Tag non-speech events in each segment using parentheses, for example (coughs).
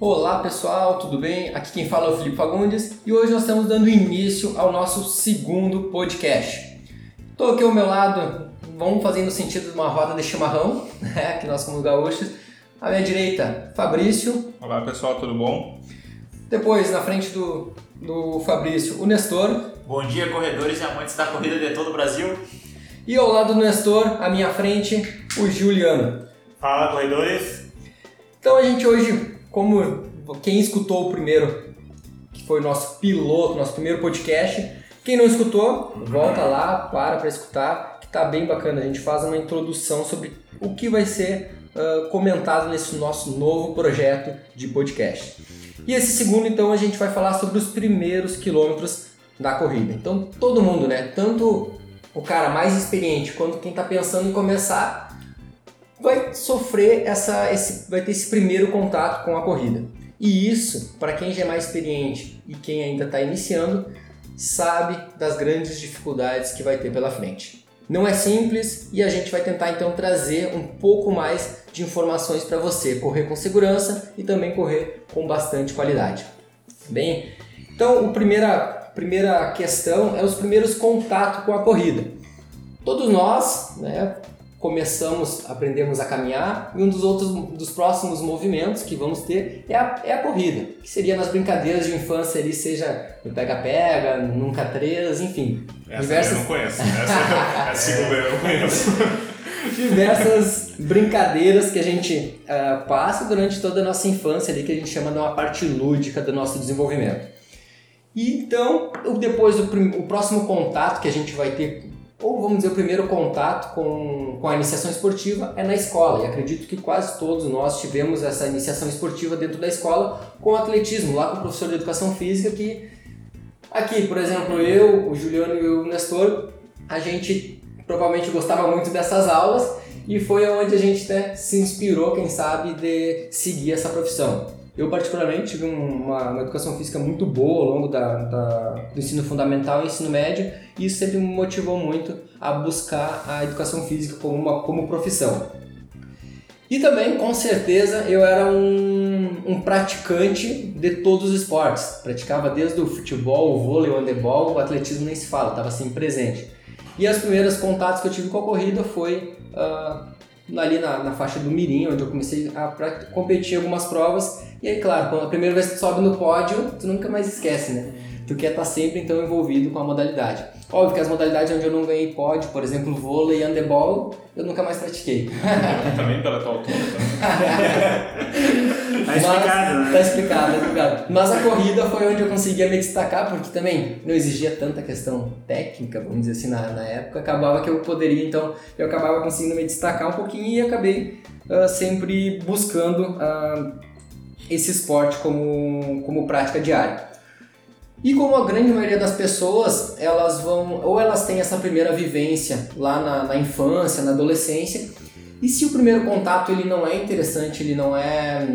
Olá pessoal, tudo bem? Aqui quem fala é o Felipe Fagundes e hoje nós estamos dando início ao nosso segundo podcast. Estou aqui ao meu lado, vamos fazendo o sentido de uma roda de chimarrão, (laughs) né? que nós somos gaúchos. À minha direita, Fabrício. Olá pessoal, tudo bom? Depois, na frente do, do Fabrício, o Nestor. Bom dia, corredores e amantes da corrida de todo o Brasil. E ao lado do Nestor, à minha frente, o Juliano. Fala, corredores. Então a gente hoje, como quem escutou o primeiro, que foi o nosso piloto, nosso primeiro podcast, quem não escutou, volta lá, para para escutar, que tá bem bacana. A gente faz uma introdução sobre o que vai ser uh, comentado nesse nosso novo projeto de podcast. E esse segundo, então, a gente vai falar sobre os primeiros quilômetros da corrida. Então, todo mundo, né? Tanto o cara mais experiente quanto quem está pensando em começar vai sofrer essa, esse, vai ter esse primeiro contato com a corrida. E isso, para quem já é mais experiente e quem ainda está iniciando, sabe das grandes dificuldades que vai ter pela frente. Não é simples e a gente vai tentar então trazer um pouco mais de informações para você correr com segurança e também correr com bastante qualidade. Bem, então a primeira, primeira questão é os primeiros contatos com a corrida. Todos nós, né, começamos, aprendemos a caminhar e um dos outros dos próximos movimentos que vamos ter é a, é a corrida, que seria nas brincadeiras de infância ali, seja no pega-pega, nunca três, enfim. Essa diversas... eu não conheço, essa, (laughs) essa segunda eu não conheço. (laughs) diversas brincadeiras que a gente uh, passa durante toda a nossa infância ali, que a gente chama de uma parte lúdica do nosso desenvolvimento. E então, depois do o próximo contato que a gente vai ter ou vamos dizer, o primeiro contato com, com a iniciação esportiva é na escola. E acredito que quase todos nós tivemos essa iniciação esportiva dentro da escola com o atletismo, lá com o professor de educação física que aqui, por exemplo, eu, o Juliano e o Nestor, a gente provavelmente gostava muito dessas aulas e foi onde a gente né, se inspirou, quem sabe, de seguir essa profissão. Eu, particularmente, tive uma, uma educação física muito boa ao longo da, da, do ensino fundamental e ensino médio, e isso sempre me motivou muito a buscar a educação física como, uma, como profissão. E também, com certeza, eu era um, um praticante de todos os esportes. Praticava desde o futebol, o vôlei, o handebol, o atletismo nem se fala, estava assim presente. E os primeiros contatos que eu tive com a corrida foi uh, ali na, na, faixa do Mirim, onde eu comecei a competir algumas provas. E aí, claro, quando a primeira vez que tu sobe no pódio, tu nunca mais esquece, né? Tu quer estar tá sempre então envolvido com a modalidade. Óbvio que as modalidades onde eu não ganhei pódio, por exemplo, vôlei e handebol, eu nunca mais pratiquei. (laughs) Também pela tua altura. tá explicado, né? Tá explicado, tá explicado. Mas a corrida foi onde eu conseguia me destacar, porque também não exigia tanta questão técnica, vamos dizer assim, na, na época. Acabava que eu poderia, então, eu acabava conseguindo me destacar um pouquinho e acabei uh, sempre buscando uh, esse esporte como, como prática diária. E como a grande maioria das pessoas, elas vão, ou elas têm essa primeira vivência lá na, na infância, na adolescência, e se o primeiro contato ele não é interessante, ele não é,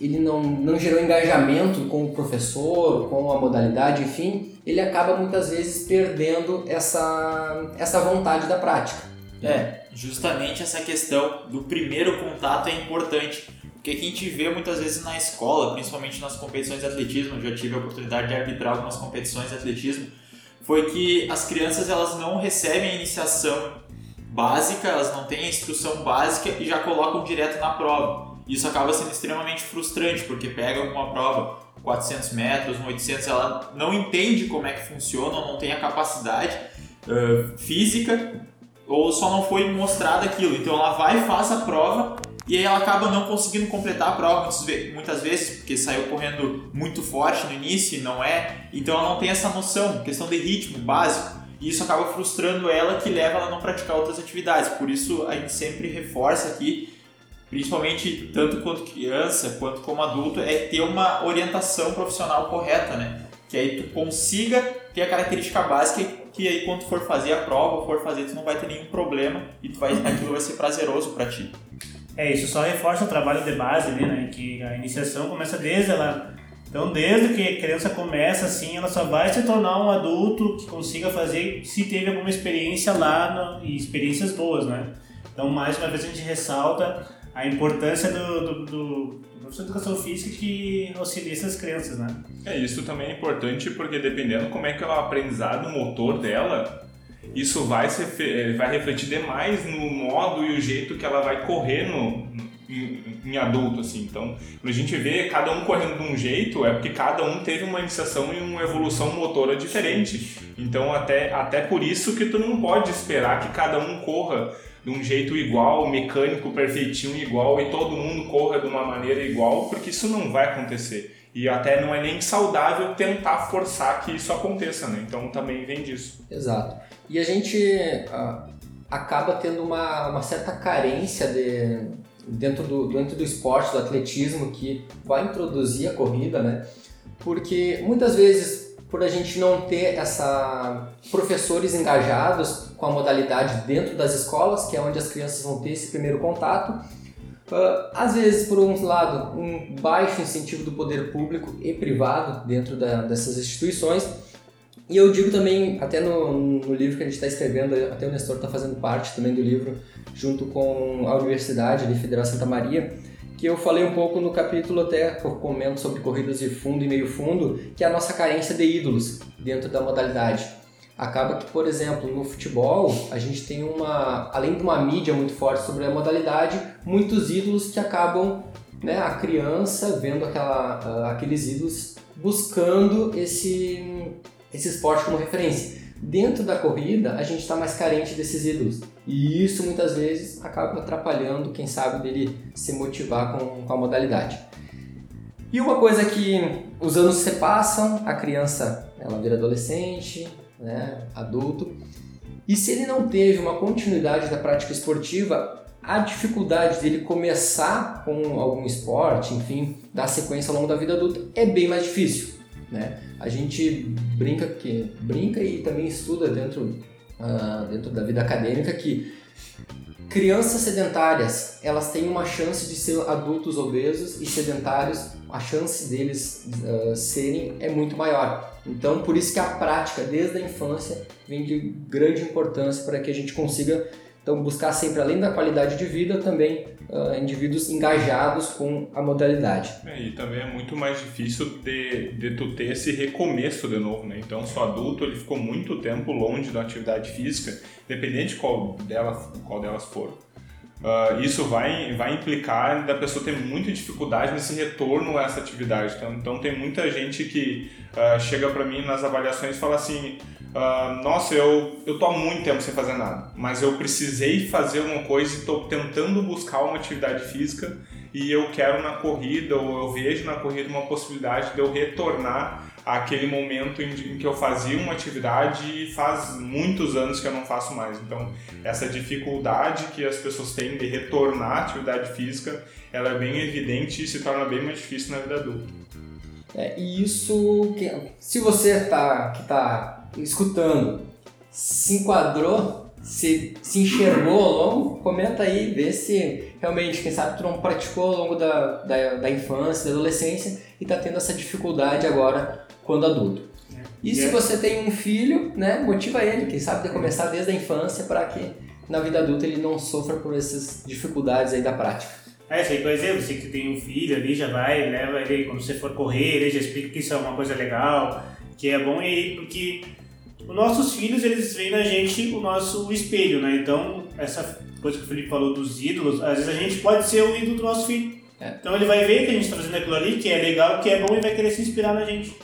ele não, não gerou engajamento com o professor, com a modalidade, enfim, ele acaba muitas vezes perdendo essa, essa vontade da prática. É, justamente essa questão do primeiro contato é importante porque quem te vê muitas vezes na escola, principalmente nas competições de atletismo, já tive a oportunidade de arbitrar algumas competições de atletismo, foi que as crianças elas não recebem a iniciação básica, elas não têm a instrução básica e já colocam direto na prova. Isso acaba sendo extremamente frustrante, porque pega uma prova 400 metros, 800, ela não entende como é que funciona, não tem a capacidade uh, física ou só não foi mostrada aquilo. Então ela vai, faz a prova e aí ela acaba não conseguindo completar a prova muitas vezes, porque saiu correndo muito forte no início e não é. Então ela não tem essa noção, questão de ritmo básico. E isso acaba frustrando ela, que leva ela a não praticar outras atividades. Por isso a gente sempre reforça aqui, principalmente tanto quanto criança quanto como adulto, é ter uma orientação profissional correta, né? Que aí tu consiga ter a característica básica que aí quando for fazer a prova, for fazer, tu não vai ter nenhum problema e tu vai, aquilo vai ser prazeroso para ti. É, isso só reforça o trabalho de base ali, né? Que a iniciação começa desde ela. Então, desde que a criança começa assim, ela só vai se tornar um adulto que consiga fazer se teve alguma experiência lá no, e experiências boas, né? Então, mais uma vez a gente ressalta a importância do, do, do, do professor de educação física que auxilia essas crianças, né? É, isso também é importante porque dependendo como é que é o aprendizado motor dela, isso vai, ser, eh, vai refletir demais no modo e o jeito que ela vai correr no, em, em, adulto, assim. Então, quando a gente vê cada um correndo de um jeito, é porque cada um teve uma iniciação e uma evolução motora diferente. Então, até, até por isso que tu não pode esperar que cada um corra de um jeito igual, mecânico perfeitinho igual e todo mundo corra de uma maneira igual, porque isso não vai acontecer. E até não é nem saudável tentar forçar que isso aconteça, né? Então também vem disso. Exato. E a gente uh, acaba tendo uma, uma certa carência de, dentro, do, dentro do esporte, do atletismo, que vai introduzir a corrida, né? Porque muitas vezes, por a gente não ter essa professores engajados com a modalidade dentro das escolas, que é onde as crianças vão ter esse primeiro contato, Uh, às vezes, por um lado, um baixo incentivo do poder público e privado dentro da, dessas instituições. E eu digo também, até no, no livro que a gente está escrevendo, até o Nestor está fazendo parte também do livro, junto com a Universidade de Federal Santa Maria, que eu falei um pouco no capítulo até que comento sobre corridas de fundo e meio fundo, que é a nossa carência de ídolos dentro da modalidade. Acaba que, por exemplo, no futebol, a gente tem uma, além de uma mídia muito forte sobre a modalidade, muitos ídolos que acabam, né, a criança vendo aquela, uh, aqueles ídolos buscando esse, esse esporte como referência. Dentro da corrida, a gente está mais carente desses ídolos. E isso muitas vezes acaba atrapalhando, quem sabe, dele se motivar com, com a modalidade. E uma coisa que os anos se passam, a criança ela vira adolescente, né, adulto. E se ele não teve uma continuidade da prática esportiva, a dificuldade dele começar com algum esporte, enfim, dar sequência ao longo da vida adulta é bem mais difícil. Né? A gente brinca que brinca e também estuda dentro, uh, dentro da vida acadêmica que crianças sedentárias elas têm uma chance de ser adultos obesos e sedentários a chance deles uh, serem é muito maior. Então, por isso que a prática desde a infância vem de grande importância para que a gente consiga então buscar sempre além da qualidade de vida também uh, indivíduos engajados com a modalidade. É, e também é muito mais difícil de, de tu ter esse recomeço de novo, né? Então, se o adulto ele ficou muito tempo longe da atividade física, independente qual delas, qual delas for, Uh, isso vai, vai implicar da pessoa ter muita dificuldade nesse retorno a essa atividade. Então, então tem muita gente que uh, chega para mim nas avaliações e fala assim: uh, Nossa, eu, eu há muito tempo sem fazer nada, mas eu precisei fazer uma coisa e estou tentando buscar uma atividade física e eu quero na corrida, ou eu vejo na corrida uma possibilidade de eu retornar aquele momento em que eu fazia uma atividade e faz muitos anos que eu não faço mais. Então, essa dificuldade que as pessoas têm de retornar à atividade física, ela é bem evidente e se torna bem mais difícil na vida adulta. É, e isso, se você tá, que está escutando, se enquadrou, se, se enxergou ao longo, comenta aí, vê se realmente, quem sabe tu não praticou ao longo da, da, da infância, da adolescência e está tendo essa dificuldade agora quando adulto. E se é. você tem um filho, né, motiva ele, quem sabe, de começar desde a infância para que na vida adulta ele não sofra por essas dificuldades aí da prática. É, sei, por exemplo, você que tem um filho ali, já vai, leva ele, quando você for correr, ele já explica que isso é uma coisa legal, que é bom, e porque os nossos filhos, eles veem na gente o nosso espelho, né? Então, essa coisa que o Felipe falou dos ídolos, às vezes a gente pode ser o ídolo do nosso filho. É. Então ele vai ver que a gente está fazendo aquilo ali, que é legal, que é bom, e vai querer se inspirar na gente.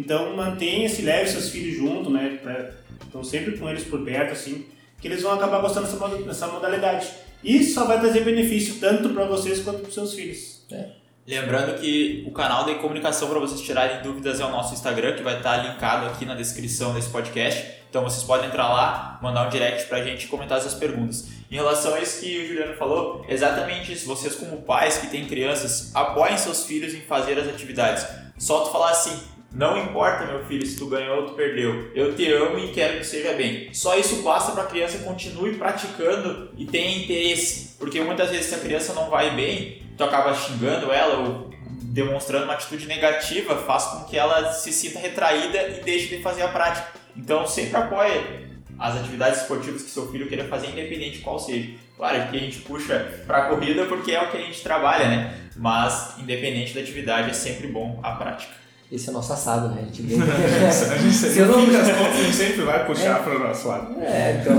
Então mantenha-se, leve seus filhos junto, né? Pra, então sempre com eles por perto, assim, que eles vão acabar gostando dessa, dessa modalidade. E só vai trazer benefício tanto para vocês quanto para seus filhos. É. Lembrando que o canal de comunicação para vocês tirarem dúvidas é o nosso Instagram, que vai estar linkado aqui na descrição desse podcast. Então vocês podem entrar lá, mandar um direct para a gente comentar essas perguntas. Em relação a isso que o Juliano falou, exatamente isso. Vocês, como pais que têm crianças, apoiem seus filhos em fazer as atividades. Só tu falar assim, não importa, meu filho, se tu ganhou ou tu perdeu. Eu te amo e quero que seja bem. Só isso basta para a criança continue praticando e tenha interesse. Porque muitas vezes se a criança não vai bem, tu acaba xingando ela ou demonstrando uma atitude negativa, faz com que ela se sinta retraída e deixe de fazer a prática. Então sempre apoie as atividades esportivas que seu filho queira fazer, independente de qual seja. Claro que a gente puxa pra corrida porque é o que a gente trabalha, né? Mas, independente da atividade, é sempre bom a prática. Esse é o nosso assado, né? A gente vê. (laughs) a gente, (laughs) Se eu não- a gente sempre vai puxar para o nosso lado. É, então.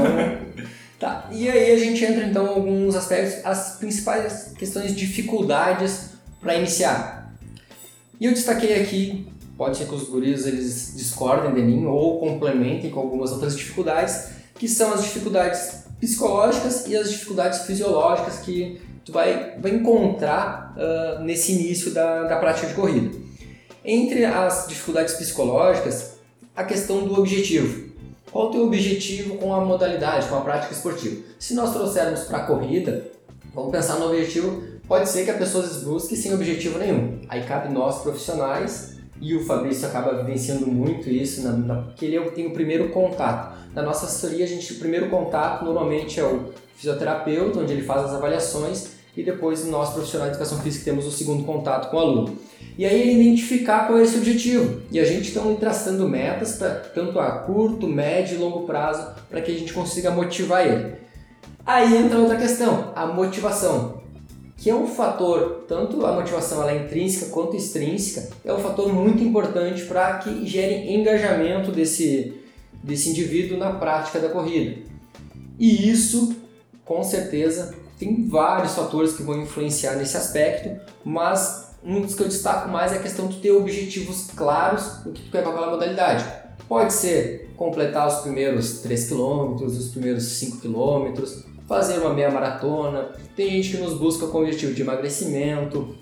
Tá. E aí a gente entra então em alguns aspectos, as principais questões, dificuldades para iniciar. E eu destaquei aqui, pode ser que os guris eles discordem de mim ou complementem com algumas outras dificuldades, que são as dificuldades psicológicas e as dificuldades fisiológicas que tu vai, vai encontrar ah, nesse início da, da prática de corrida. Entre as dificuldades psicológicas, a questão do objetivo. Qual o teu objetivo com a modalidade, com a prática esportiva? Se nós trouxermos para a corrida, vamos pensar no objetivo, pode ser que a pessoa busque sem objetivo nenhum. Aí cabe nós profissionais, e o Fabrício acaba vivenciando muito isso, na, na, porque ele tem o primeiro contato. Na nossa assessoria, a gente, o primeiro contato normalmente é o fisioterapeuta, onde ele faz as avaliações, e depois nós profissionais de educação física temos o segundo contato com o aluno. E aí ele identificar qual é esse objetivo. E a gente está traçando metas pra, tanto a curto, médio e longo prazo para que a gente consiga motivar ele. Aí entra outra questão, a motivação, que é um fator, tanto a motivação ela é intrínseca quanto extrínseca, é um fator muito importante para que gere engajamento desse, desse indivíduo na prática da corrida. E isso, com certeza, tem vários fatores que vão influenciar nesse aspecto, mas um dos que eu destaco mais é a questão de ter objetivos claros do que tu quer com aquela modalidade. Pode ser completar os primeiros 3 km, os primeiros 5 km, fazer uma meia maratona. Tem gente que nos busca com o objetivo de emagrecimento,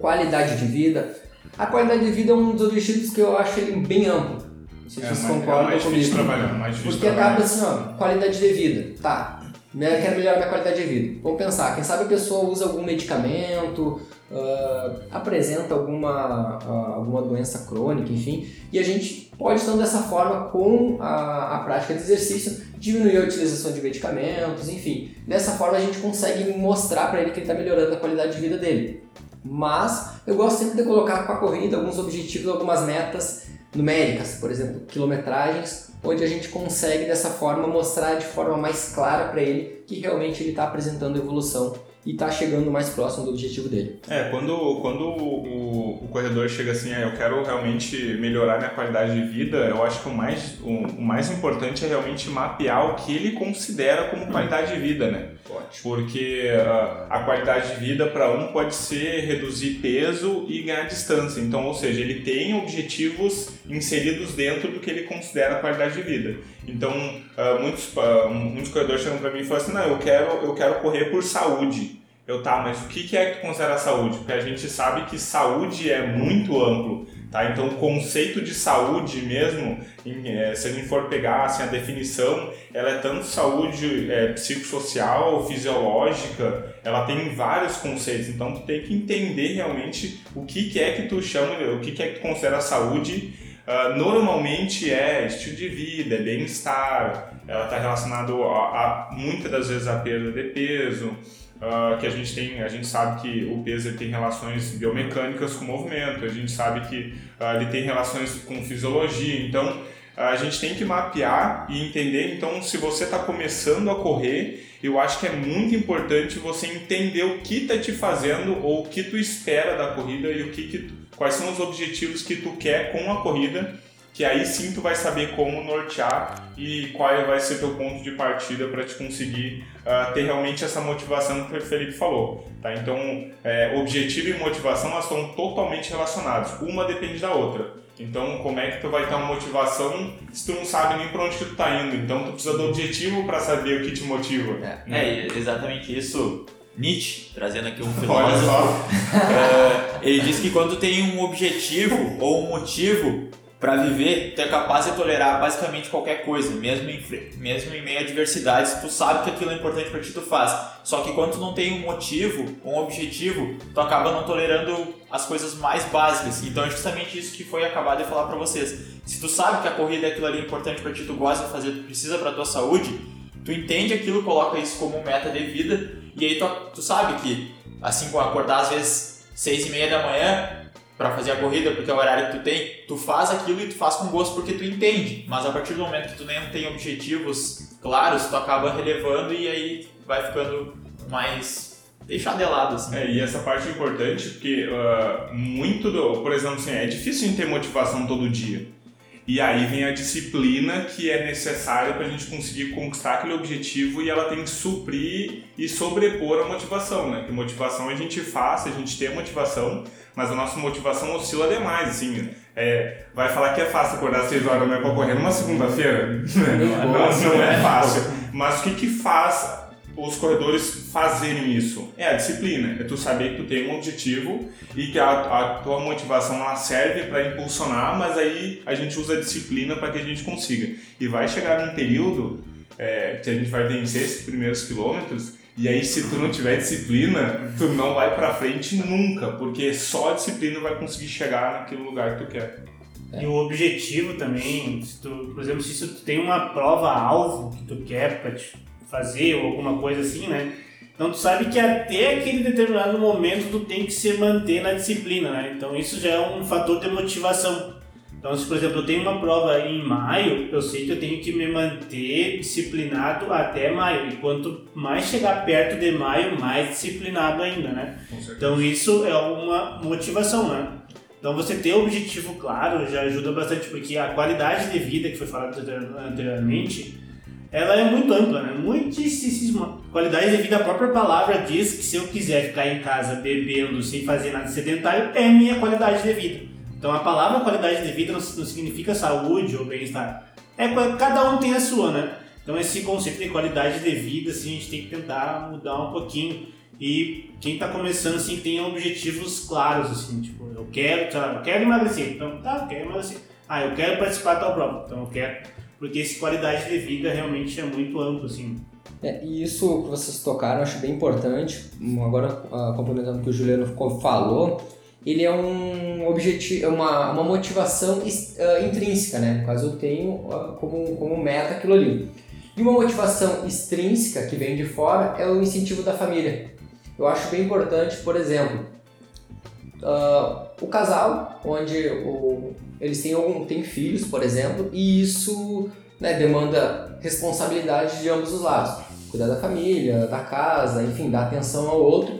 qualidade de vida. A qualidade de vida é um dos objetivos que eu acho ele bem amplo. É vocês mais, é concordam mais difícil comigo. trabalhar, mais difícil Porque trabalhar. acaba assim, ó, qualidade de vida. Tá, né, quero melhorar minha qualidade de vida. Vamos pensar, quem sabe a pessoa usa algum medicamento, ah, apresenta alguma, ah, alguma doença crônica, enfim, e a gente pode, então, dessa forma, com a, a prática de exercício, diminuir a utilização de medicamentos, enfim. Dessa forma a gente consegue mostrar para ele que ele está melhorando a qualidade de vida dele. Mas eu gosto sempre de colocar com a corrida alguns objetivos, algumas metas numéricas, por exemplo, quilometragens, onde a gente consegue dessa forma mostrar de forma mais clara para ele que realmente ele está apresentando evolução e está chegando mais próximo do objetivo dele. É, quando, quando o, o corredor chega assim, ah, eu quero realmente melhorar minha qualidade de vida, eu acho que o mais, o, o mais importante é realmente mapear o que ele considera como qualidade de vida, né? Porque ah, a qualidade de vida para um pode ser reduzir peso e ganhar distância. Então, ou seja, ele tem objetivos inseridos dentro do que ele considera qualidade de vida. Então, ah, muitos, ah, muitos corredores chegam para mim e falam assim, não, eu quero, eu quero correr por saúde. Eu, tá, mas o que é que tu considera saúde? Porque a gente sabe que saúde é muito amplo, tá? Então, o conceito de saúde mesmo, em, eh, se a gente for pegar assim, a definição, ela é tanto saúde eh, psicossocial, fisiológica, ela tem vários conceitos. Então, tu tem que entender realmente o que é que tu chama, o que é que tu considera saúde. Ah, normalmente é estilo de vida, é bem-estar, ela está relacionado a, a muitas das vezes a perda de peso, ah, que a gente tem, a gente sabe que o peso tem relações biomecânicas com o movimento, a gente sabe que ah, ele tem relações com fisiologia, então a gente tem que mapear e entender, então se você está começando a correr, eu acho que é muito importante você entender o que está te fazendo ou o que tu espera da corrida e o que, que quais são os objetivos que tu quer com a corrida, que aí sim tu vai saber como nortear e qual vai ser teu ponto de partida para te conseguir ah, ter realmente essa motivação que o Felipe falou, tá? Então, é, objetivo e motivação elas estão totalmente relacionadas, uma depende da outra. Então, como é que tu vai ter uma motivação se tu não sabe nem para onde que tu tá indo? Então, tu precisa do objetivo para saber o que te motiva. É. né? É exatamente isso. Nietzsche, trazendo aqui um Olha filósofo, só. (laughs) é, ele diz que quando tem um objetivo ou um motivo para viver, tu é capaz de tolerar basicamente qualquer coisa, mesmo em, mesmo em meio a adversidades, tu sabe que aquilo é importante para ti, tu faz. Só que quando tu não tem um motivo, um objetivo, tu acaba não tolerando as coisas mais básicas. Então é justamente isso que foi acabado de falar para vocês. Se tu sabe que a corrida é aquilo ali importante para ti, tu gosta de fazer, tu precisa para tua saúde, tu entende aquilo, coloca isso como meta de vida e aí tu, tu sabe que assim como acordar às vezes seis e meia da manhã para fazer a corrida porque é o horário que tu tem, tu faz aquilo e tu faz com gosto porque tu entende. Mas a partir do momento que tu nem tem objetivos claros, tu acaba relevando e aí vai ficando mais deixar de lado, assim. É, e essa parte é importante porque uh, muito do. Por exemplo, assim, é difícil ter motivação todo dia. E aí vem a disciplina que é necessária para a gente conseguir conquistar aquele objetivo e ela tem que suprir e sobrepor a motivação, né? Que motivação a gente faz, a gente tem a motivação, mas a nossa motivação oscila demais, assim. É, vai falar que é fácil acordar às 6 horas da manhã para correr numa segunda-feira? não, não é fácil. Mas o que que faz os corredores fazerem isso? É a disciplina, é tu saber que tu tem um objetivo e que a, a tua motivação ela serve para impulsionar, mas aí a gente usa a disciplina para que a gente consiga. E vai chegar num período é, que a gente vai vencer esses primeiros quilômetros e aí se tu não tiver disciplina, tu não vai para frente nunca, porque só a disciplina vai conseguir chegar naquele lugar que tu quer. E o objetivo também, se tu, por exemplo, se tu tem uma prova alvo que tu quer para te fazer ou alguma coisa assim, né? Então tu sabe que até aquele determinado momento tu tem que se manter na disciplina, né? Então isso já é um fator de motivação. Então se por exemplo eu tenho uma prova em maio, eu sei que eu tenho que me manter disciplinado até maio. E quanto mais chegar perto de maio, mais disciplinado ainda, né? Então isso é uma motivação, né? Então você ter o objetivo claro já ajuda bastante, porque a qualidade de vida que foi falado anteriormente, ela é muito ampla, né? Muitíssima qualidade de vida. A própria palavra diz que se eu quiser ficar em casa bebendo sem fazer nada sedentário, é minha qualidade de vida. Então a palavra qualidade de vida não, significa saúde ou bem-estar. É cada um tem a sua, né? Então esse conceito de qualidade de vida, assim, a gente tem que tentar mudar um pouquinho. E quem está começando assim tem objetivos claros, assim, tipo, eu quero, eu quero emagrecer, então tá, eu quero emagrecer. Ah, eu quero participar da tal prova, então eu quero porque essa qualidade de vida realmente é muito amplo, assim. É, e isso que vocês tocaram, eu acho bem importante. Agora, uh, complementando o que o Juliano falou, ele é um objetivo, é uma, uma motivação uh, intrínseca, né? No caso, eu tenho uh, como, como meta aquilo ali. E uma motivação extrínseca que vem de fora é o incentivo da família. Eu acho bem importante, por exemplo, uh, o casal, onde o, eles têm, algum, têm filhos, por exemplo, e isso né, demanda responsabilidade de ambos os lados. Cuidar da família, da casa, enfim, dar atenção ao outro.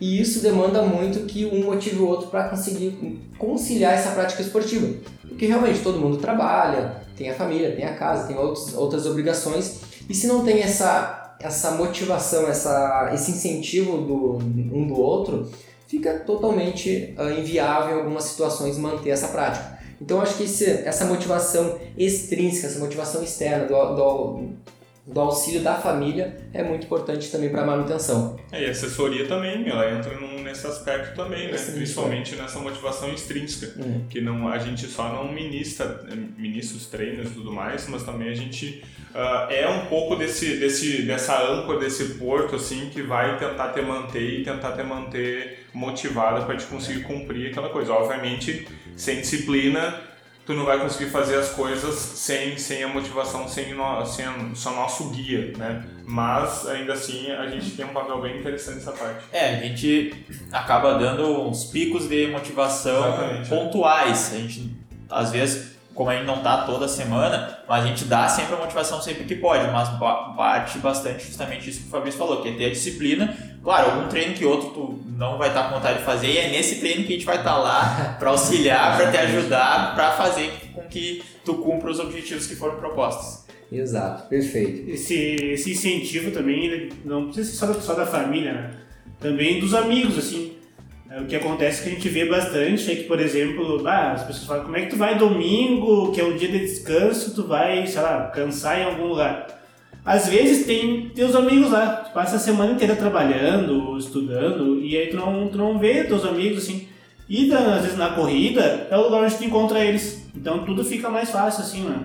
E isso demanda muito que um motive o outro para conseguir conciliar essa prática esportiva. Porque realmente todo mundo trabalha, tem a família, tem a casa, tem outros, outras obrigações. E se não tem essa, essa motivação, essa, esse incentivo do, um do outro, fica totalmente uh, inviável em algumas situações manter essa prática. Então acho que esse, essa motivação extrínseca, essa motivação externa do, do, do auxílio da família é muito importante também para a manutenção. É, e a assessoria também, ela entra num, nesse aspecto também, né? principalmente nessa motivação extrínseca, uhum. que não, a gente só não ministra, ministra os treinos e tudo mais, mas também a gente uh, é um pouco desse, desse, dessa âncora, desse porto assim, que vai tentar te manter e tentar te manter motivada para te conseguir cumprir aquela coisa. Obviamente, sem disciplina, tu não vai conseguir fazer as coisas sem, sem a motivação, sem, no, sem só nosso guia, né? Mas, ainda assim, a gente tem um papel bem interessante nessa parte. É, a gente acaba dando uns picos de motivação Exatamente, pontuais. A gente, às vezes, como a gente não tá toda semana, mas a gente dá sempre a motivação sempre que pode, mas parte bastante justamente isso que o Fabrício falou, que é ter a disciplina. Claro, algum treino que outro tu não vai estar tá com vontade de fazer e é nesse treino que a gente vai estar tá lá (laughs) para auxiliar, para te ajudar, para fazer com que tu cumpra os objetivos que foram propostos. Exato, perfeito. Esse, esse incentivo também não precisa ser só da, só da família, né? Também dos amigos, assim é, o que acontece que a gente vê bastante é que, por exemplo, ah, as pessoas falam, como é que tu vai domingo, que é um dia de descanso, tu vai, sei lá, cansar em algum lugar. Às vezes tem teus amigos lá, tu passa a semana inteira trabalhando, estudando, e aí tu não, tu não vê teus amigos assim. E às vezes na corrida é o lugar onde tu encontra eles. Então tudo fica mais fácil assim, né?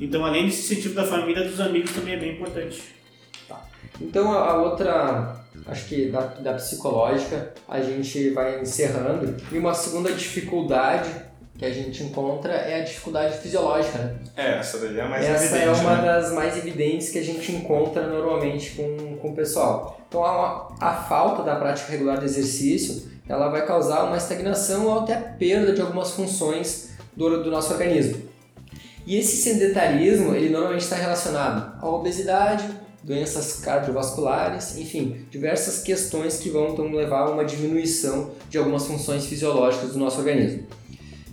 Então além desse sentido da família, dos amigos também é bem importante. Tá. Então a outra acho que da, da psicológica a gente vai encerrando. E uma segunda dificuldade que a gente encontra é a dificuldade fisiológica, né? É, essa daí é a mais essa evidente. Essa é uma né? das mais evidentes que a gente encontra normalmente com, com o pessoal. Então, a, a falta da prática regular de exercício, ela vai causar uma estagnação ou até perda de algumas funções do, do nosso organismo. E esse sedentarismo, ele normalmente está relacionado à obesidade, doenças cardiovasculares, enfim, diversas questões que vão então levar a uma diminuição de algumas funções fisiológicas do nosso organismo.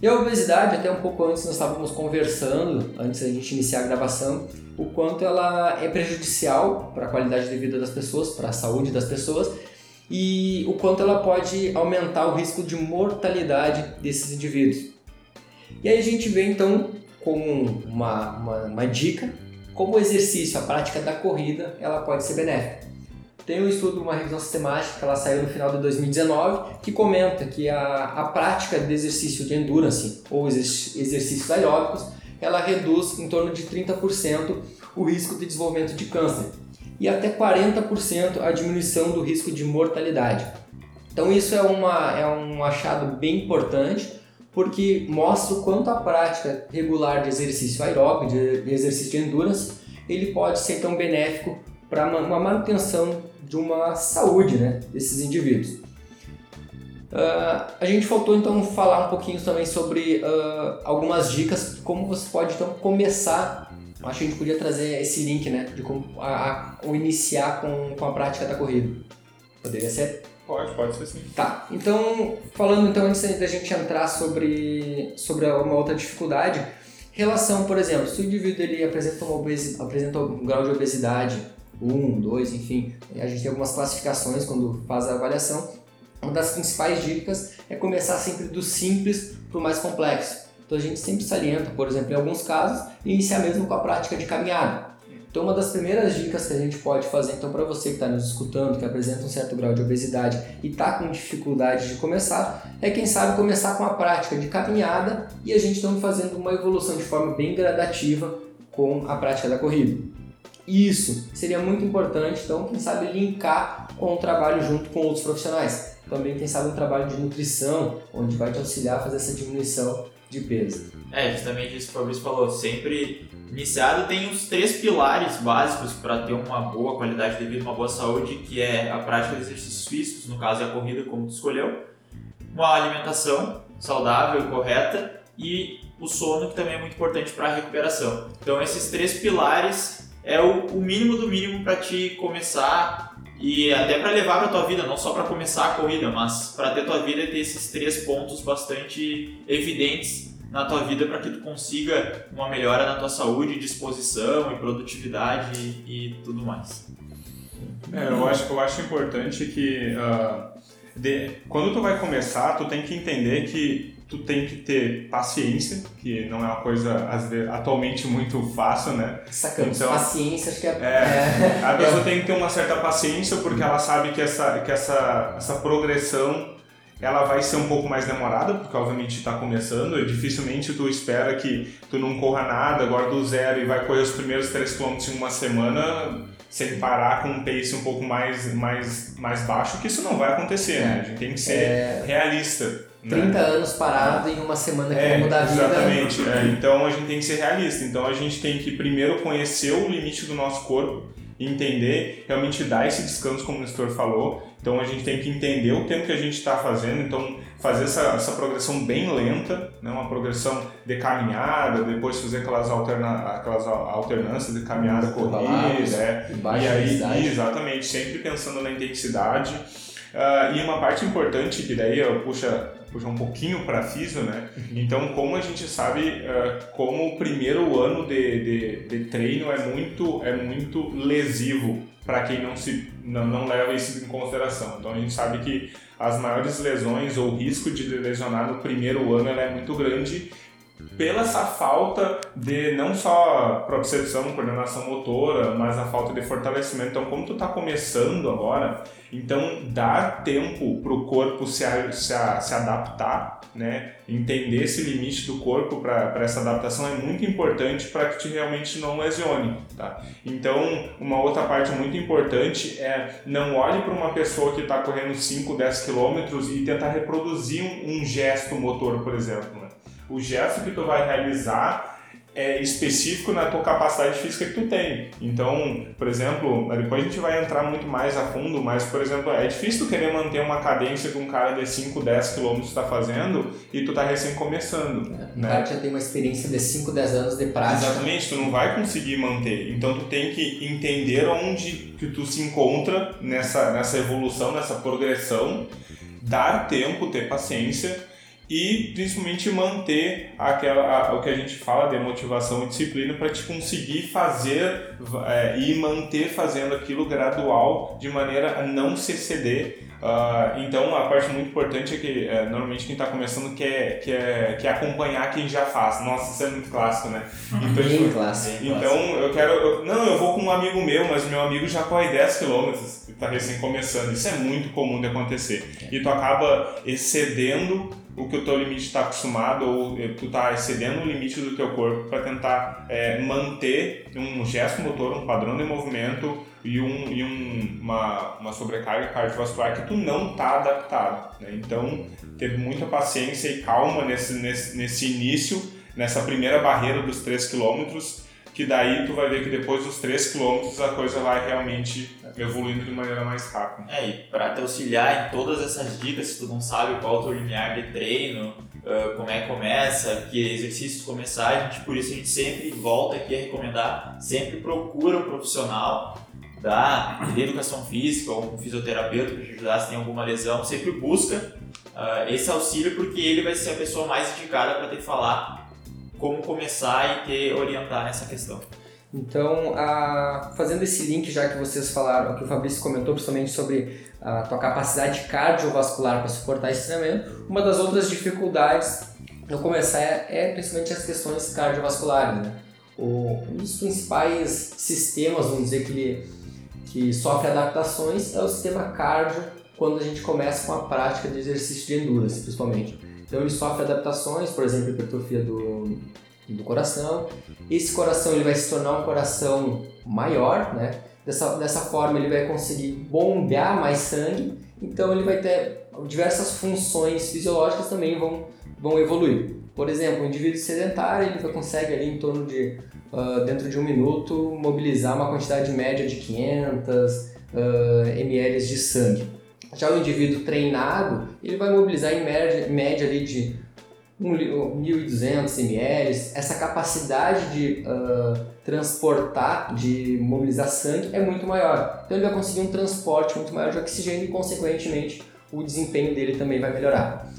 E a obesidade, até um pouco antes nós estávamos conversando, antes da gente iniciar a gravação, o quanto ela é prejudicial para a qualidade de vida das pessoas, para a saúde das pessoas e o quanto ela pode aumentar o risco de mortalidade desses indivíduos. E aí a gente vê então como uma, uma, uma dica como o exercício, a prática da corrida, ela pode ser benéfica. Tem um estudo, uma revisão sistemática, que ela saiu no final de 2019, que comenta que a, a prática de exercício de endurance ou exercícios aeróbicos, ela reduz em torno de 30% o risco de desenvolvimento de câncer e até 40% a diminuição do risco de mortalidade. Então isso é, uma, é um achado bem importante porque mostra o quanto a prática regular de exercício aeróbico, de, exercício de endurance, ele pode ser tão benéfico para uma manutenção de uma saúde né, desses indivíduos. Uh, a gente faltou então falar um pouquinho também sobre uh, algumas dicas como você pode então começar. Acho que a gente podia trazer esse link, né, de como a, a, iniciar com, com a prática da corrida. Poderia ser? Pode, pode ser sim. Tá, então, falando então antes da gente entrar sobre, sobre uma outra dificuldade, relação, por exemplo, se o indivíduo ele apresenta, uma obesi, apresenta um grau de obesidade, 1, 2, enfim, a gente tem algumas classificações quando faz a avaliação, uma das principais dicas é começar sempre do simples para o mais complexo. Então a gente sempre salienta, por exemplo, em alguns casos, iniciar mesmo com a prática de caminhada. Então, uma das primeiras dicas que a gente pode fazer, então, para você que está nos escutando, que apresenta um certo grau de obesidade e está com dificuldade de começar, é quem sabe começar com a prática de caminhada e a gente está fazendo uma evolução de forma bem gradativa com a prática da corrida. Isso seria muito importante, então, quem sabe linkar com o trabalho junto com outros profissionais. Também, quem sabe, um trabalho de nutrição, onde vai te auxiliar a fazer essa diminuição de peso. É, justamente isso que o Fabrício falou. Sempre iniciado tem os três pilares básicos para ter uma boa qualidade de vida, uma boa saúde, que é a prática de exercícios físicos, no caso é a corrida, como tu escolheu, uma alimentação saudável e correta e o sono, que também é muito importante para a recuperação. Então, esses três pilares é o, o mínimo do mínimo para te começar e até para levar para tua vida, não só para começar a corrida, mas para ter tua vida ter esses três pontos bastante evidentes na tua vida para que tu consiga uma melhora na tua saúde, disposição e produtividade e, e tudo mais. É, eu acho eu acho importante que uh, de, quando tu vai começar, tu tem que entender que tu tem que ter paciência, que não é uma coisa vezes, atualmente muito fácil, né? Sacando, então, paciência acho que é, é, é (laughs) A pessoa é. tem que ter uma certa paciência porque ela sabe que essa, que essa, essa progressão ela vai ser um pouco mais demorada, porque obviamente está começando, e dificilmente tu espera que tu não corra nada agora do zero e vai correr os primeiros 3 km em uma semana sem parar com um pace um pouco mais, mais, mais baixo, que isso não vai acontecer, né? A gente tem que ser é... realista. 30 né? anos parado em uma semana que é, vai mudar a vida. Exatamente. É, então a gente tem que ser realista. Então a gente tem que primeiro conhecer o limite do nosso corpo, entender, realmente dar esse descanso, como o Nestor falou, então a gente tem que entender o tempo que a gente está fazendo, então fazer essa, essa progressão bem lenta, né? uma progressão de caminhada, depois fazer aquelas, alterna, aquelas alternâncias de caminhada, corrida, é, e aí exatamente, sempre pensando na intensidade. Uh, e uma parte importante que daí puxa, puxa um pouquinho para FISO, né? Uhum. Então, como a gente sabe, uh, como o primeiro ano de, de, de treino é muito, é muito lesivo para quem não, se, não, não leva isso em consideração. Então a gente sabe que as maiores lesões ou risco de lesionar no primeiro ano é muito grande pela essa falta de não só propriocepção, coordenação motora, mas a falta de fortalecimento. Então, como tu está começando agora, então dar tempo para o corpo se, se, se adaptar, né? entender esse limite do corpo para essa adaptação é muito importante para que te realmente não lesione. Tá? Então, uma outra parte muito importante é não olhe para uma pessoa que está correndo 5, 10 quilômetros e tentar reproduzir um, um gesto motor, por exemplo. O gesto que tu vai realizar é específico na tua capacidade física que tu tem. Então, por exemplo, depois a gente vai entrar muito mais a fundo, mas, por exemplo, é difícil tu querer manter uma cadência que um cara de 5, 10 km está fazendo e tu tá recém começando. O né? cara já tem uma experiência de 5, 10 anos de prática. Exatamente, tu não vai conseguir manter. Então tu tem que entender onde que tu se encontra nessa, nessa evolução, nessa progressão, dar tempo, ter paciência e principalmente manter aquela a, o que a gente fala de motivação e disciplina para te conseguir fazer é, e manter fazendo aquilo gradual de maneira a não se exceder. Uh, então a parte muito importante é que é, normalmente quem está começando quer, quer, quer acompanhar quem já faz. Nossa, isso é muito clássico, né? (laughs) Então, Bem clássico. Então eu quero. Eu, não, eu vou com um amigo meu, mas meu amigo já corre 10 km, está recém começando. Isso é muito comum de acontecer. E tu acaba excedendo o que o teu limite está acostumado ou eh, tu está excedendo o limite do teu corpo para tentar é, manter um gesto motor, um padrão de movimento e, um, e um, uma, uma sobrecarga cardiovascular que tu não está adaptado. Né? Então, ter muita paciência e calma nesse, nesse, nesse início, nessa primeira barreira dos 3 quilômetros, que daí tu vai ver que depois dos 3 quilômetros a coisa vai realmente evoluindo de maneira mais rápida. É, e para te auxiliar em todas essas dicas, se tu não sabe qual é o teu limiar de treino, como é que começa, que exercícios começar, a gente, por isso a gente sempre volta aqui a recomendar, sempre procura um profissional da de educação física ou um fisioterapeuta para te ajudar se tem alguma lesão, sempre busca esse auxílio porque ele vai ser a pessoa mais indicada para te falar como começar e te orientar nessa questão. Então, a, fazendo esse link, já que vocês falaram, que o Fabrício comentou principalmente sobre a tua capacidade cardiovascular para suportar esse treinamento, uma das outras dificuldades no começar é, é principalmente as questões cardiovasculares. Né? O, um dos principais sistemas, vamos dizer, que, que sofre adaptações é o sistema cardio, quando a gente começa com a prática de exercício de endurance, principalmente. Então ele sofre adaptações, por exemplo, hipertrofia do, do coração. Esse coração ele vai se tornar um coração maior, né? Dessa, dessa forma ele vai conseguir bombear mais sangue, então ele vai ter diversas funções fisiológicas também vão, vão evoluir. Por exemplo, um indivíduo sedentário ele consegue ali em torno de uh, dentro de um minuto mobilizar uma quantidade média de 500 uh, ml de sangue. Já o indivíduo treinado, ele vai mobilizar em média, média ali de 1.200 ml. Essa capacidade de uh, transportar, de mobilizar sangue é muito maior. Então ele vai conseguir um transporte muito maior de oxigênio e, consequentemente, o desempenho dele também vai melhorar.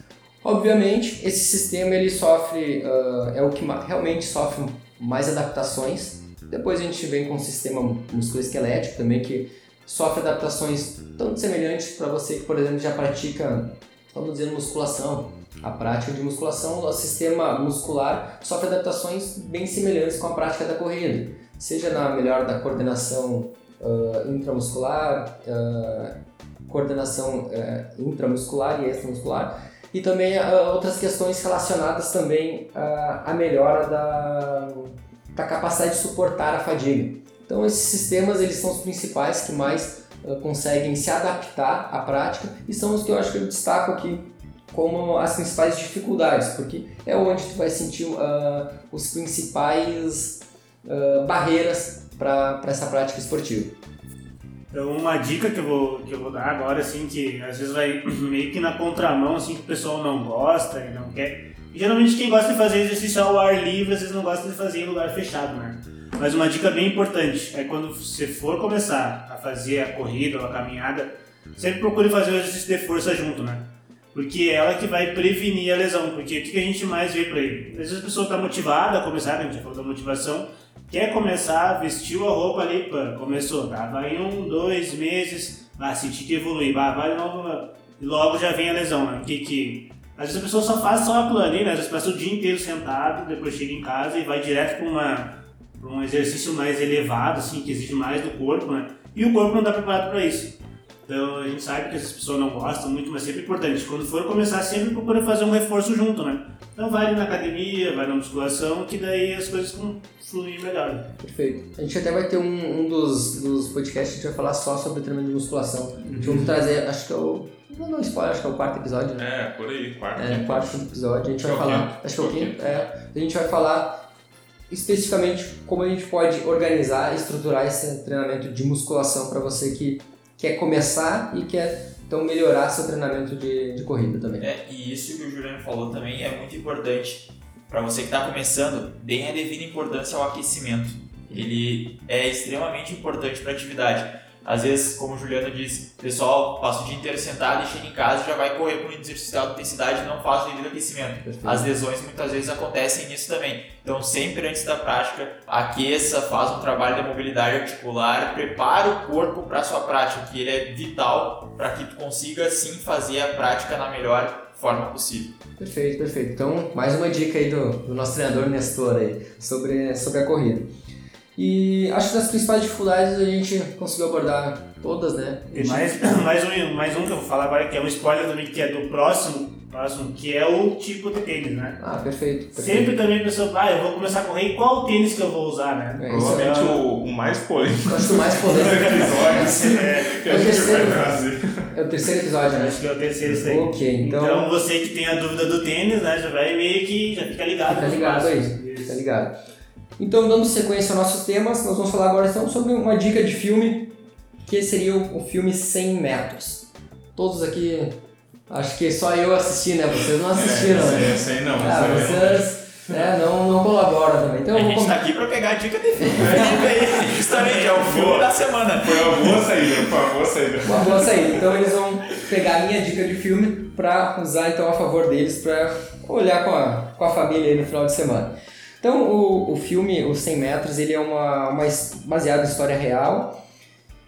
Obviamente, esse sistema ele sofre, uh, é o que realmente sofre mais adaptações. Depois a gente vem com o sistema musculoesquelético também, que sofre adaptações tão semelhantes para você que, por exemplo, já pratica, vamos dizer, musculação. A prática de musculação, o sistema muscular sofre adaptações bem semelhantes com a prática da corrida, seja na melhora da coordenação uh, intramuscular, uh, coordenação uh, intramuscular e extramuscular, e também outras questões relacionadas também à melhora da, da capacidade de suportar a fadiga. Então esses sistemas eles são os principais que mais uh, conseguem se adaptar à prática e são os que eu acho que eu destaco aqui como as principais dificuldades, porque é onde tu vai sentir uh, os principais uh, barreiras para essa prática esportiva. Então uma dica que eu vou que eu vou dar agora assim que às vezes vai (clears throat) meio que na contramão assim que o pessoal não gosta e não quer. Geralmente quem gosta de fazer exercício ao ar livre às vezes não gosta de fazer em lugar fechado, né? Mas uma dica bem importante é quando você for começar a fazer a corrida ou a caminhada, sempre procure fazer o exercício de força junto, né? Porque é ela que vai prevenir a lesão. Porque o que a gente mais vê por aí? Às vezes a pessoa está motivada a começar, a gente já falou da motivação, quer começar, vestiu a roupa ali, pã, começou, tá? Vai um, dois meses, vai sentir que evolui, vai, vai logo, logo já vem a lesão, né? Que, que às vezes a pessoa só faz só aquilo ali, né? Às vezes passa o dia inteiro sentado, depois chega em casa e vai direto para uma para um exercício mais elevado, assim, que exige mais do corpo, né? E o corpo não está preparado para isso. Então a gente sabe que essas pessoas não gostam muito, mas sempre é importante. Quando for começar, sempre procura fazer um reforço junto, né? Então vai na academia, vai na musculação, que daí as coisas vão fluir melhor. Perfeito. A gente até vai ter um, um dos, dos podcasts que a gente vai falar só sobre treinamento de musculação. Uhum. Vamos trazer, acho que é o. Não, não spoiler, acho que é o quarto episódio. Né? É, por aí, quarto. É, quarto episódio. A gente vai falar. Acho que é o quinto. É, a gente vai falar especificamente como a gente pode organizar estruturar esse treinamento de musculação para você que quer começar e quer então melhorar seu treinamento de, de corrida também. É, e isso que o Juliano falou também é muito importante. Para você que está começando, deem a devida importância ao aquecimento. Ele é extremamente importante para a atividade. Às vezes, como o Juliano disse, o pessoal passa o dia inteiro sentado e chega em casa e já vai correr com exercício de alta intensidade e não faz o devido aquecimento. Perfeito. As lesões muitas vezes acontecem nisso também. Então, sempre antes da prática, aqueça, faz um trabalho de mobilidade articular, prepara o corpo para a sua prática, que ele é vital para que tu consiga sim fazer a prática na melhor forma possível. Perfeito, perfeito. Então, mais uma dica aí do, do nosso treinador Nestor aí, sobre, sobre a corrida. E acho que das principais dificuldades a gente conseguiu abordar todas, né? E mais, (coughs) mais, um, mais um que eu vou falar agora, que é um spoiler também, que é do próximo, próximo que é o tipo de tênis, né? Ah, perfeito. perfeito. Sempre também a pessoa, ah, eu vou começar a correr, qual tênis que eu vou usar, né? É, Provavelmente é- o, o mais polêmico Eu acho que o mais polêmico (laughs) É, que É a o gente vai terceiro. trazer. é o terceiro episódio, né? acho que é o terceiro isso aí. Ok, então, Então você que tem a dúvida do tênis, né, já vai meio que, já fica ligado. fica ligado aí, fica ligado. Então, dando sequência aos nossos temas, nós vamos falar agora então sobre uma dica de filme, que seria o, filme 100 metros. Todos aqui, acho que só eu assisti, né? Vocês não assistiram, É, né? esse aí não. Ah, vocês né, não, não colaboram também. Então, a eu vou gente está aqui para pegar a dica de filme. Felipe, (laughs) justamente, é o filme da semana. Foi uma boa saída, foi uma boa saída. uma boa saída. Então, eles vão pegar a minha dica de filme para usar então a favor deles para olhar com a, com a família aí no final de semana. Então, o, o filme, Os 100 Metros, ele é uma, uma baseado em história real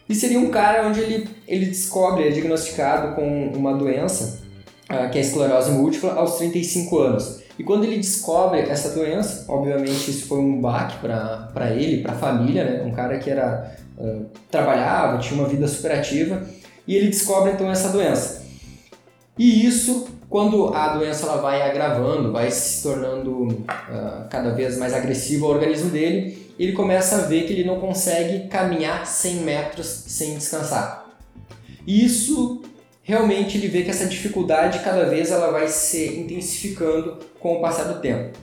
e seria um cara onde ele, ele descobre, é diagnosticado com uma doença, ah, que é a esclerose múltipla, aos 35 anos. E quando ele descobre essa doença, obviamente isso foi um baque para ele, para a família, né? Um cara que era ah, trabalhava, tinha uma vida superativa, e ele descobre então essa doença. E isso, quando a doença ela vai agravando, vai se tornando ah, cada vez mais agressiva ao organismo dele, ele começa a ver que ele não consegue caminhar 100 metros sem descansar. E isso realmente ele vê que essa dificuldade cada vez ela vai se intensificando com o passar do tempo.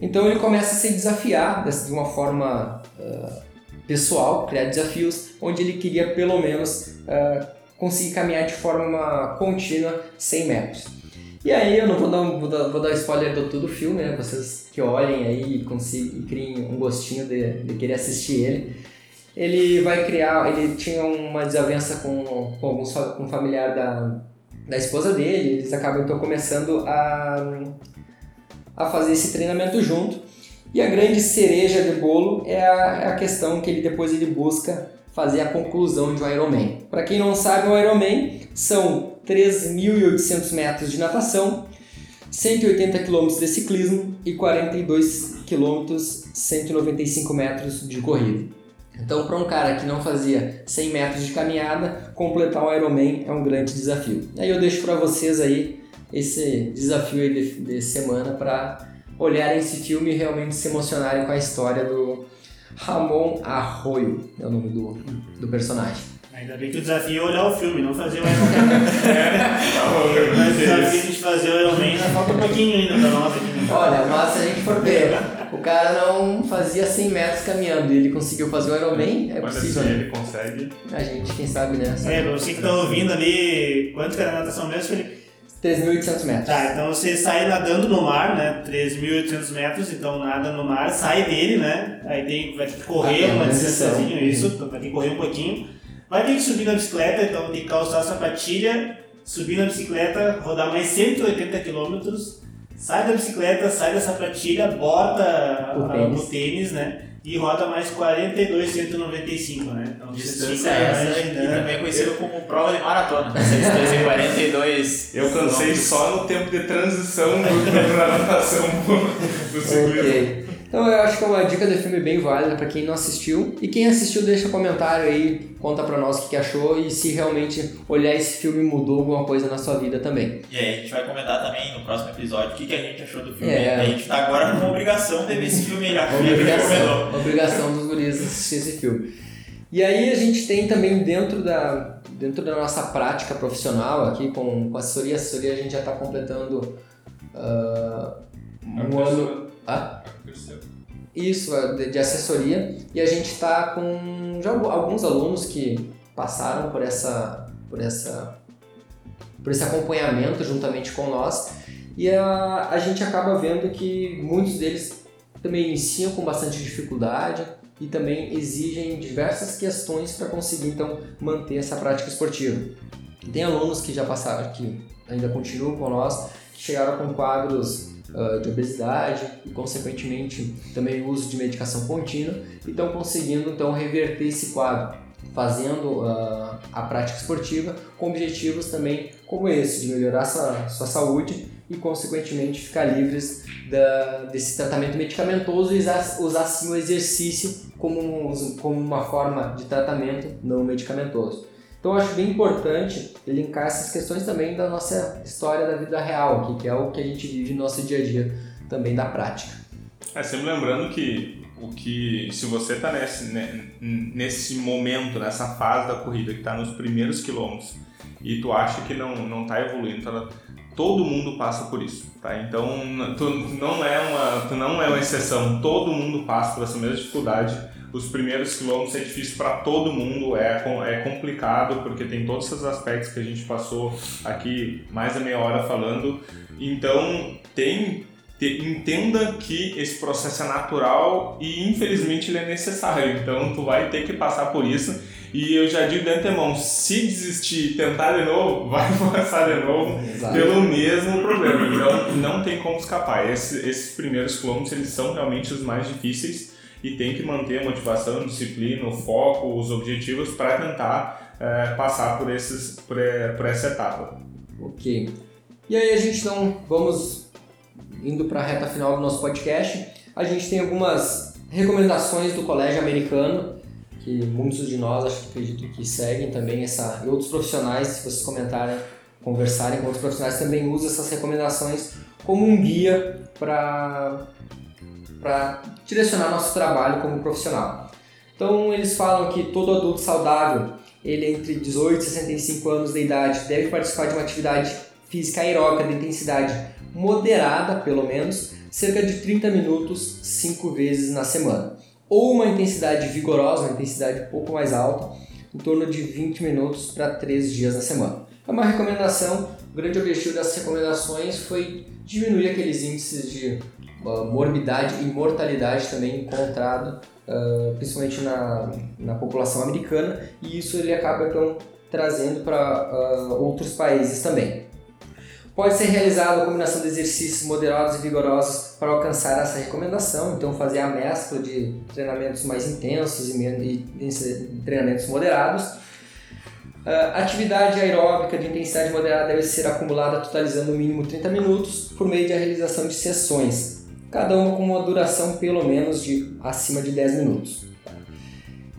Então ele começa a se desafiar de uma forma ah, pessoal, criar desafios onde ele queria pelo menos ah, conseguir caminhar de forma contínua 100 metros. E aí eu não vou dar, um- vou dar, vou dar spoiler do todo o filme, né? Vocês que olhem aí e, consigam, e criem um gostinho de, de querer assistir ele. Ele vai criar, ele tinha uma desavença com, com alguns com um familiar da, da esposa dele, eles acabam então começando a, a fazer esse treinamento junto. E a grande cereja de bolo é a, é a questão que ele depois ele busca fazer a conclusão de um Ironman. Para quem não sabe, o Ironman são 3.800 metros de natação, 180 km de ciclismo e 42 km, 195 metros de corrida. Então, para um cara que não fazia 100 metros de caminhada, completar o Ironman é um grande desafio. Aí eu deixo para vocês aí esse desafio aí de, de semana para olharem esse filme e realmente se emocionarem com a história do Ramon Arroyo, é o nome do, do personagem. Ainda bem que o desafio é olhar o filme, não fazer o Ironman. (laughs) Mas o desafio de fazer o Ironman ainda falta um pouquinho ainda pra nós aqui. né? Olha, mas se a gente for ver, o cara não fazia 100 metros caminhando e ele conseguiu fazer o Ironman, é Mas possível, assim, né? ele consegue. A gente, quem sabe, né? É, pra você que tá ouvindo ali, quanto que era a natação mesmo, Felipe? 3.800 metros. Tá, então você sai nadando no mar, né? 3.800 metros, então nada no mar, sai dele, né? Aí tem, vai ter que correr Ah, uma transição. isso, então vai ter que correr um pouquinho. Vai ter que subir na bicicleta, então tem que calçar a sapatilha, subir na bicicleta, rodar mais 180 quilômetros, sai da bicicleta, sai da sapatilha, bota O a- tênis. tênis, né? E roda mais 42,195, né? Então Distância é essa, e imaginando. também conhecido como prova de maratona. Essa distância em 42 Eu cansei só no tempo de transição do- (laughs) da natação do ciclismo. Ok. Então eu acho que é uma dica de filme bem válida para quem não assistiu. E quem assistiu, deixa comentário aí, conta pra nós o que que achou e se realmente olhar esse filme mudou alguma coisa na sua vida também. E aí a gente vai comentar também no próximo episódio o que, que a gente achou do filme. É. A gente tá agora com obrigação de ver esse filme aí. Obrigação, obrigação dos guris assistir esse filme. E aí a gente tem também dentro da, dentro da nossa prática profissional aqui com, com a assessoria, a assessoria a gente já está completando ah, um ano. Terceiro. Isso, é, de assessoria. E a gente está com já alguns alunos que passaram por essa, por essa, por esse acompanhamento juntamente com nós. E a, a gente acaba vendo que muitos deles também iniciam com bastante dificuldade e também exigem diversas questões para conseguir então manter essa prática esportiva. Tem alunos que já passaram, que ainda continuam com nós, que chegaram com quadros uh, de obesidade e consequentemente também o uso de medicação contínua e estão conseguindo então reverter esse quadro fazendo uh, a prática esportiva com objetivos também como esse, de melhorar sua, sua saúde e, consequentemente, ficar livres da, desse tratamento medicamentoso e usar, sim o exercício como, como uma forma de tratamento não medicamentoso. Então, eu acho bem importante linkar essas questões também da nossa história da vida real aqui, que é o que a gente vive no nosso dia a dia também da prática. É, sempre lembrando que o que se você está nesse, né, nesse momento, nessa fase da corrida que está nos primeiros quilômetros e tu acha que não não está evoluindo, tá, todo mundo passa por isso, tá? Então tu não é uma tu não é uma exceção, todo mundo passa por essa mesma dificuldade. Os primeiros quilômetros é difícil para todo mundo, é, é complicado porque tem todos esses aspectos que a gente passou aqui mais de meia hora falando. Então tem entenda que esse processo é natural e infelizmente ele é necessário. Então tu vai ter que passar por isso. E eu já digo de antemão, se desistir e tentar de novo, (laughs) vai passar de novo Exato. pelo mesmo problema. Então não tem como escapar. Esse, esses primeiros quilômetros eles são realmente os mais difíceis e tem que manter a motivação, a disciplina, o foco, os objetivos para tentar é, passar por, esses, por, por essa etapa. Ok. E aí a gente não vamos indo para a reta final do nosso podcast, a gente tem algumas recomendações do colégio americano, que muitos de nós acho, acredito que seguem também essa, e outros profissionais, se vocês comentarem, conversarem com outros profissionais, também usam essas recomendações como um guia para direcionar nosso trabalho como profissional. Então eles falam que todo adulto saudável, ele entre 18 e 65 anos de idade, deve participar de uma atividade física aeróbica de intensidade moderada, pelo menos, cerca de 30 minutos 5 vezes na semana. Ou uma intensidade vigorosa, uma intensidade um pouco mais alta, em torno de 20 minutos para 3 dias na semana. É uma recomendação, o grande objetivo dessas recomendações foi diminuir aqueles índices de uh, morbidade e mortalidade também encontrado, uh, principalmente na, na população americana, e isso ele acaba então trazendo para uh, outros países também. Pode ser realizada a combinação de exercícios moderados e vigorosos para alcançar essa recomendação, então fazer a mescla de treinamentos mais intensos e, e treinamentos moderados. Uh, atividade aeróbica de intensidade moderada deve ser acumulada totalizando no mínimo 30 minutos por meio da realização de sessões, cada uma com uma duração pelo menos de acima de 10 minutos.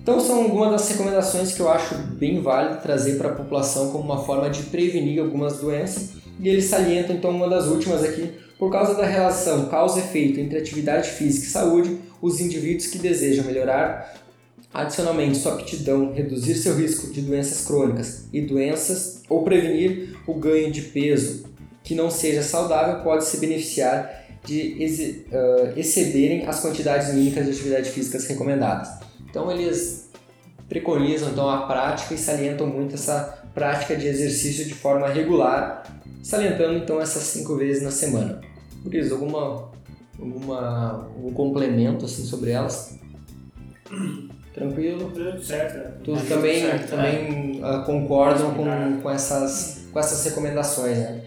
Então são algumas das recomendações que eu acho bem válido trazer para a população como uma forma de prevenir algumas doenças e ele salienta então uma das últimas aqui, por causa da relação causa-efeito entre atividade física e saúde, os indivíduos que desejam melhorar adicionalmente sua aptidão, reduzir seu risco de doenças crônicas e doenças ou prevenir o ganho de peso que não seja saudável pode se beneficiar de uh, excederem as quantidades mínimas de atividade físicas recomendadas. Então eles preconizam então a prática e salientam muito essa prática de exercício de forma regular salientando então essas cinco vezes na semana. Por isso, alguma, alguma um complemento assim sobre elas? Tranquilo? Tudo certo. Tudo também, certo, também é. concordam com, com, essas, com essas recomendações, né?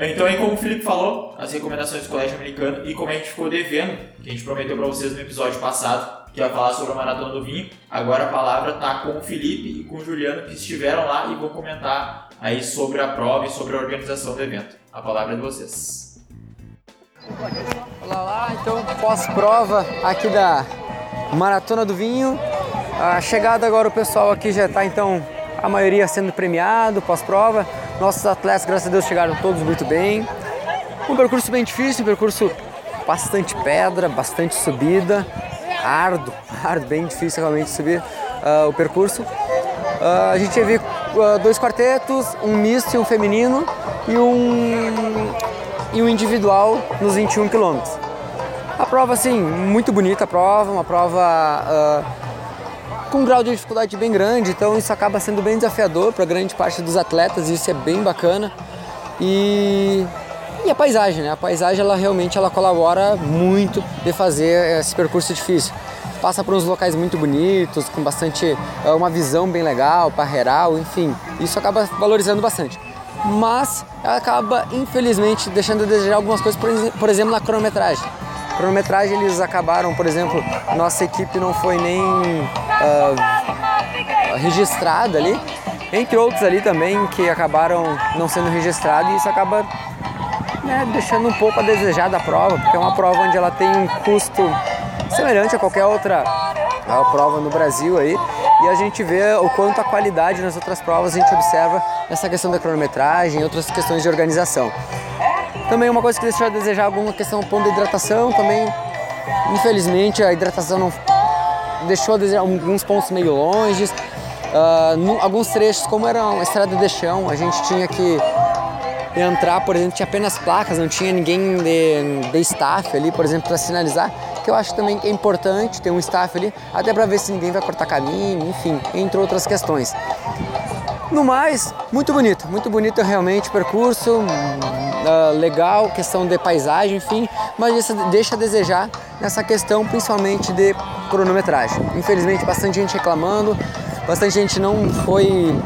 Então, aí como o Felipe falou, as recomendações do Colégio Americano e como a gente ficou devendo, que a gente prometeu para vocês no episódio passado, que ia falar sobre a Maratona do Vinho, agora a palavra está com o Felipe e com o Juliano que estiveram lá e vão comentar aí sobre a prova e sobre a organização do evento. A palavra é de vocês. Olá lá, então pós-prova aqui da Maratona do Vinho. A chegada agora o pessoal aqui já está então a maioria sendo premiado pós-prova. Nossos atletas, graças a Deus, chegaram todos muito bem. Um percurso bem difícil, um percurso bastante pedra, bastante subida, árduo, (laughs) árduo, bem difícil realmente subir uh, o percurso. Uh, a gente teve uh, dois quartetos, um misto e um feminino e um, e um individual nos 21 quilômetros. A prova, assim, muito bonita a prova, uma prova ah, com um grau de dificuldade bem grande, então isso acaba sendo bem desafiador para grande parte dos atletas, e isso é bem bacana. E, e a paisagem, né? A paisagem ela realmente ela colabora muito de fazer esse percurso difícil. Passa por uns locais muito bonitos, com bastante é, uma visão bem legal, parreiral, enfim, isso acaba valorizando bastante. Mas acaba infelizmente deixando a desejar algumas coisas, por exemplo, na cronometragem. Cronometragem eles acabaram, por exemplo, nossa equipe não foi nem ah, registrada ali, entre outros ali também que acabaram não sendo registrados e isso acaba né, deixando um pouco a desejar da prova, porque é uma prova onde ela tem um custo semelhante a qualquer outra prova no Brasil aí, e a gente vê o quanto a qualidade nas outras provas a gente observa essa questão da cronometragem e outras questões de organização. Também uma coisa que deixou a desejar alguma questão ponto da hidratação, também infelizmente a hidratação não deixou a desejar alguns pontos meio longe. Nu- alguns trechos, como era uma estrada de chão, a gente tinha que entrar, por exemplo, tinha apenas placas, não tinha ninguém de, de staff ali, por exemplo, para sinalizar, que eu acho também que é importante ter um staff ali, até para ver se ninguém vai cortar caminho, enfim, entre outras questões. No mais, muito bonito, muito bonito realmente o percurso, ah, legal, questão de paisagem, enfim, mas deixa, deixa a desejar nessa questão principalmente de cronometragem. Infelizmente, bastante gente reclamando, bastante gente não foi,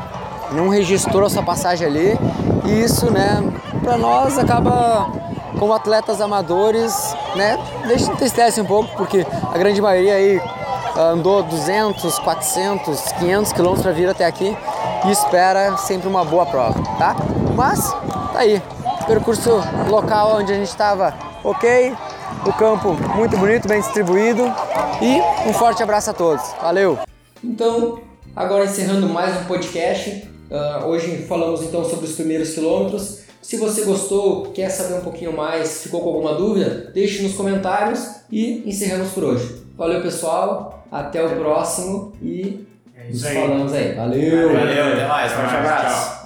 não registrou a sua passagem ali, e isso, né, para nós acaba como atletas amadores, né, deixa entristece um pouco, porque a grande maioria aí andou 200, 400, 500 quilômetros para vir até aqui e espera sempre uma boa prova, tá? Mas tá aí, percurso local onde a gente estava, ok, o campo muito bonito, bem distribuído e um forte abraço a todos, valeu! Então, agora encerrando mais um podcast, ah, hoje falamos então sobre os primeiros quilômetros. Se você gostou, quer saber um pouquinho mais, ficou com alguma dúvida, deixe nos comentários e encerramos por hoje. Valeu pessoal, até o próximo e É nos isso aí. falamos aí. Valeu! Valeu, até mais. Forte abraço. tchau.